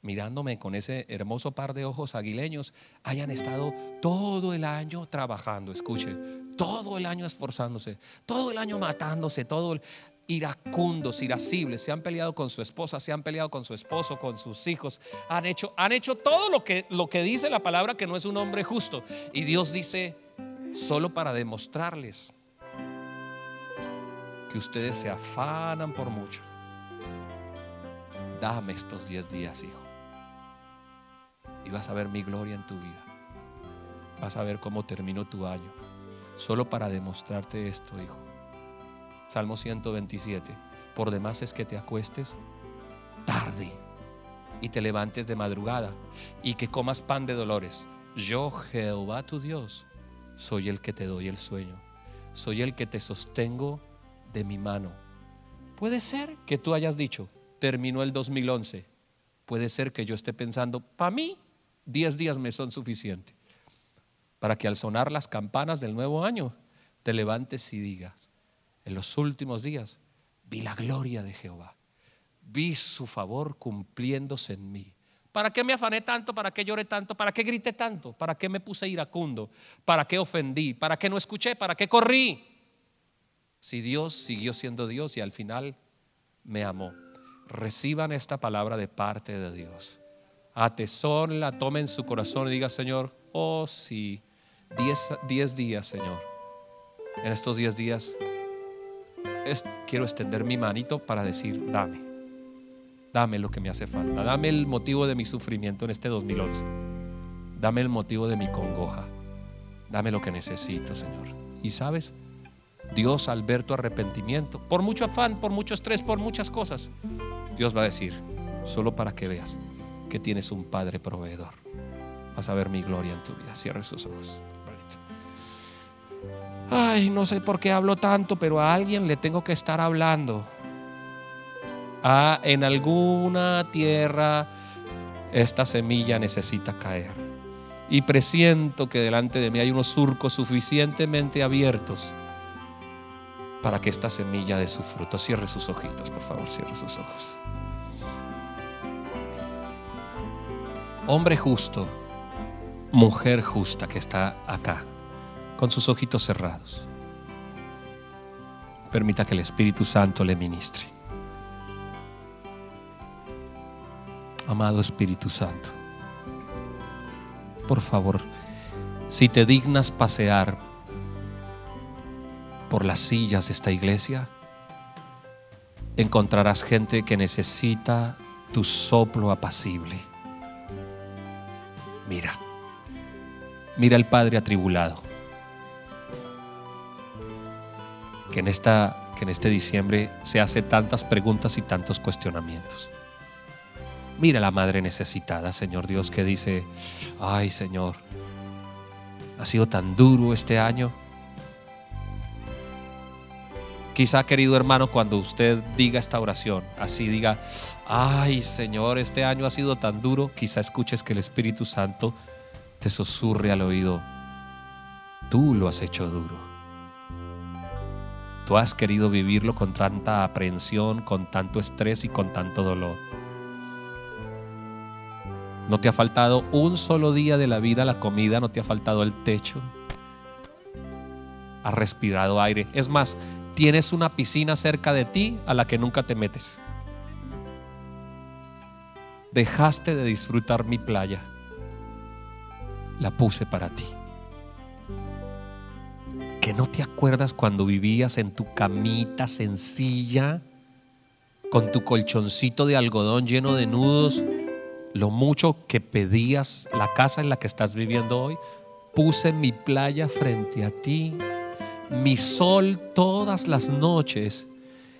mirándome con ese hermoso par de ojos aguileños hayan estado todo el año trabajando, escuche, todo el año esforzándose, todo el año matándose, todo iracundos, irascibles, se han peleado con su esposa, se han peleado con su esposo, con sus hijos, han hecho, han hecho todo lo que, lo que dice la palabra que no es un hombre justo. Y Dios dice, solo para demostrarles que ustedes se afanan por mucho. Dame estos 10 días, hijo. Y vas a ver mi gloria en tu vida. Vas a ver cómo terminó tu año. Solo para demostrarte esto, hijo. Salmo 127. Por demás es que te acuestes tarde y te levantes de madrugada y que comas pan de dolores. Yo, Jehová tu Dios, soy el que te doy el sueño. Soy el que te sostengo de mi mano. Puede ser que tú hayas dicho, terminó el 2011. Puede ser que yo esté pensando, para mí, 10 días me son suficientes. Para que al sonar las campanas del nuevo año, te levantes y digas, en los últimos días vi la gloria de Jehová. Vi su favor cumpliéndose en mí. ¿Para qué me afané tanto? ¿Para qué lloré tanto? ¿Para qué grité tanto? ¿Para qué me puse iracundo? ¿Para qué ofendí? ¿Para qué no escuché? ¿Para qué corrí? Si Dios siguió siendo Dios y al final me amó. Reciban esta palabra de parte de Dios. Atesórenla, tomen en su corazón y diga, Señor, oh sí, diez, días, Señor. En estos diez días quiero extender mi manito para decir, dame, Dame lo que me hace falta. Dame el motivo de mi sufrimiento en este 2011. Dame el motivo de mi congoja. Dame lo que necesito, Señor. Y sabes, Dios al ver tu arrepentimiento, por mucho afán, por mucho estrés, por muchas cosas, Dios va a decir, solo para que veas que tienes un Padre proveedor. Vas a ver mi gloria en tu vida. Cierre sus ojos. Ay, no sé por qué hablo tanto, pero a alguien le tengo que estar hablando. Ah, en alguna tierra esta semilla necesita caer. Y presiento que delante de mí hay unos surcos suficientemente abiertos para que esta semilla dé su fruto. Cierre sus ojitos, por favor, cierre sus ojos. Hombre justo, mujer justa que está acá, con sus ojitos cerrados. Permita que el Espíritu Santo le ministre. Amado Espíritu Santo, por favor, si te dignas pasear por las sillas de esta iglesia, encontrarás gente que necesita tu soplo apacible. Mira, mira al Padre atribulado, que en, esta, que en este diciembre se hace tantas preguntas y tantos cuestionamientos. Mira la madre necesitada, Señor Dios, que dice, ay Señor, ha sido tan duro este año. Quizá, querido hermano, cuando usted diga esta oración, así diga, ay Señor, este año ha sido tan duro, quizá escuches que el Espíritu Santo te susurre al oído, tú lo has hecho duro. Tú has querido vivirlo con tanta aprehensión, con tanto estrés y con tanto dolor. No te ha faltado un solo día de la vida la comida, no te ha faltado el techo. Has respirado aire. Es más, tienes una piscina cerca de ti a la que nunca te metes. Dejaste de disfrutar mi playa. La puse para ti. Que no te acuerdas cuando vivías en tu camita sencilla, con tu colchoncito de algodón lleno de nudos lo mucho que pedías la casa en la que estás viviendo hoy. Puse mi playa frente a ti. Mi sol todas las noches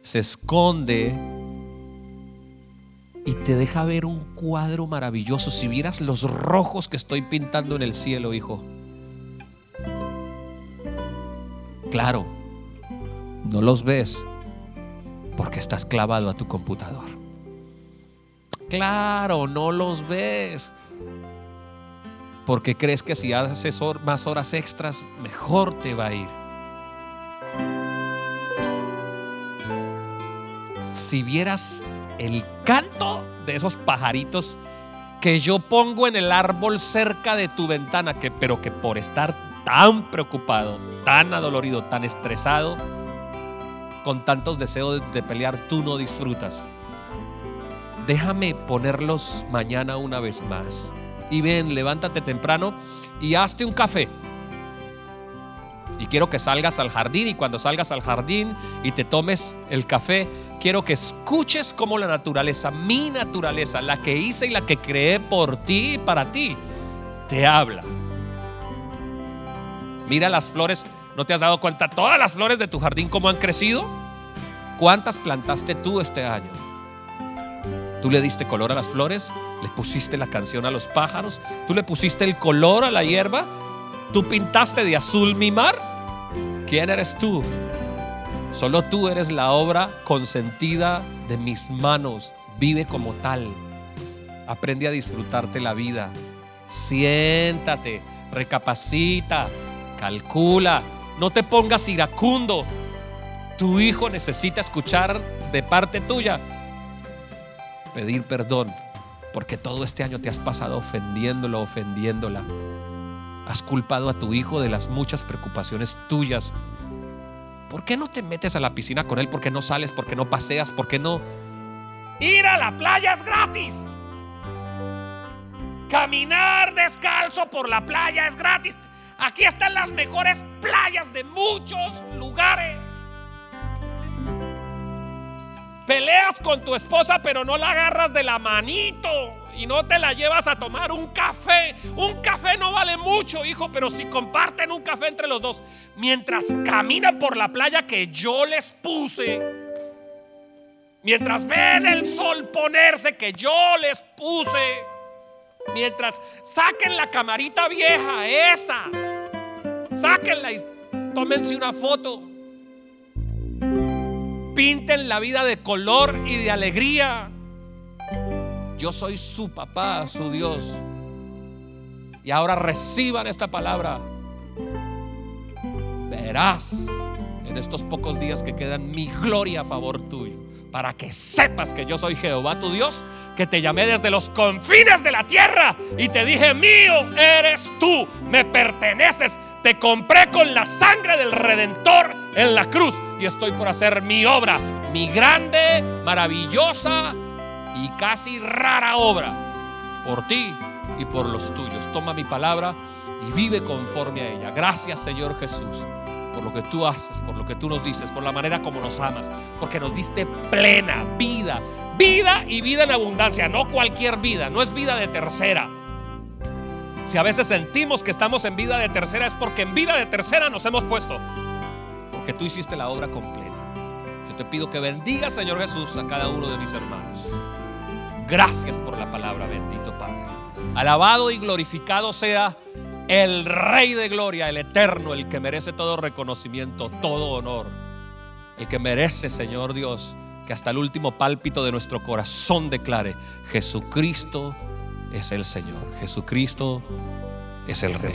se esconde y te deja ver un cuadro maravilloso. Si vieras los rojos que estoy pintando en el cielo, hijo. Claro, no los ves porque estás clavado a tu computador. Claro, no los ves. Porque crees que si haces más horas extras, mejor te va a ir. Si vieras el canto de esos pajaritos que yo pongo en el árbol cerca de tu ventana, que, pero que por estar tan preocupado, tan adolorido, tan estresado, con tantos deseos de pelear, tú no disfrutas déjame ponerlos mañana una vez más. Y ven, levántate temprano y hazte un café. Y quiero que salgas al jardín y cuando salgas al jardín y te tomes el café, quiero que escuches cómo la naturaleza, mi naturaleza, la que hice y la que creé por ti y para ti, te habla. Mira las flores, ¿no te has dado cuenta todas las flores de tu jardín cómo han crecido? ¿Cuántas plantaste tú este año? Tú le diste color a las flores, le pusiste la canción a los pájaros, tú le pusiste el color a la hierba, tú pintaste de azul mi mar. ¿Quién eres tú? Solo tú eres la obra consentida de mis manos. Vive como tal. Aprende a disfrutarte la vida. Siéntate, recapacita, calcula. No te pongas iracundo. Tu hijo necesita escuchar de parte tuya pedir perdón, porque todo este año te has pasado ofendiéndolo, ofendiéndola. Has culpado a tu hijo de las muchas preocupaciones tuyas. ¿Por qué no te metes a la piscina con él? ¿Por qué no sales? ¿Por qué no paseas? ¿Por qué no? Ir a la playa es gratis. Caminar descalzo por la playa es gratis. Aquí están las mejores playas de muchos lugares. Peleas con tu esposa, pero no la agarras de la manito y no te la llevas a tomar un café. Un café no vale mucho, hijo, pero si comparten un café entre los dos, mientras caminan por la playa que yo les puse, mientras ven el sol ponerse que yo les puse, mientras saquen la camarita vieja, esa, sáquenla y tómense una foto. Pinten la vida de color y de alegría. Yo soy su papá, su Dios. Y ahora reciban esta palabra. Verás en estos pocos días que quedan mi gloria a favor tuyo. Para que sepas que yo soy Jehová tu Dios, que te llamé desde los confines de la tierra y te dije, mío eres tú, me perteneces, te compré con la sangre del Redentor en la cruz y estoy por hacer mi obra, mi grande, maravillosa y casi rara obra por ti y por los tuyos. Toma mi palabra y vive conforme a ella. Gracias Señor Jesús por lo que tú haces, por lo que tú nos dices, por la manera como nos amas, porque nos diste plena vida, vida y vida en abundancia, no cualquier vida, no es vida de tercera. Si a veces sentimos que estamos en vida de tercera es porque en vida de tercera nos hemos puesto, porque tú hiciste la obra completa. Yo te pido que bendiga, Señor Jesús, a cada uno de mis hermanos. Gracias por la palabra, bendito Padre. Alabado y glorificado sea el Rey de Gloria, el Eterno, el que merece todo reconocimiento, todo honor. El que merece, Señor Dios, que hasta el último pálpito de nuestro corazón declare, Jesucristo es el Señor, Jesucristo es el Rey.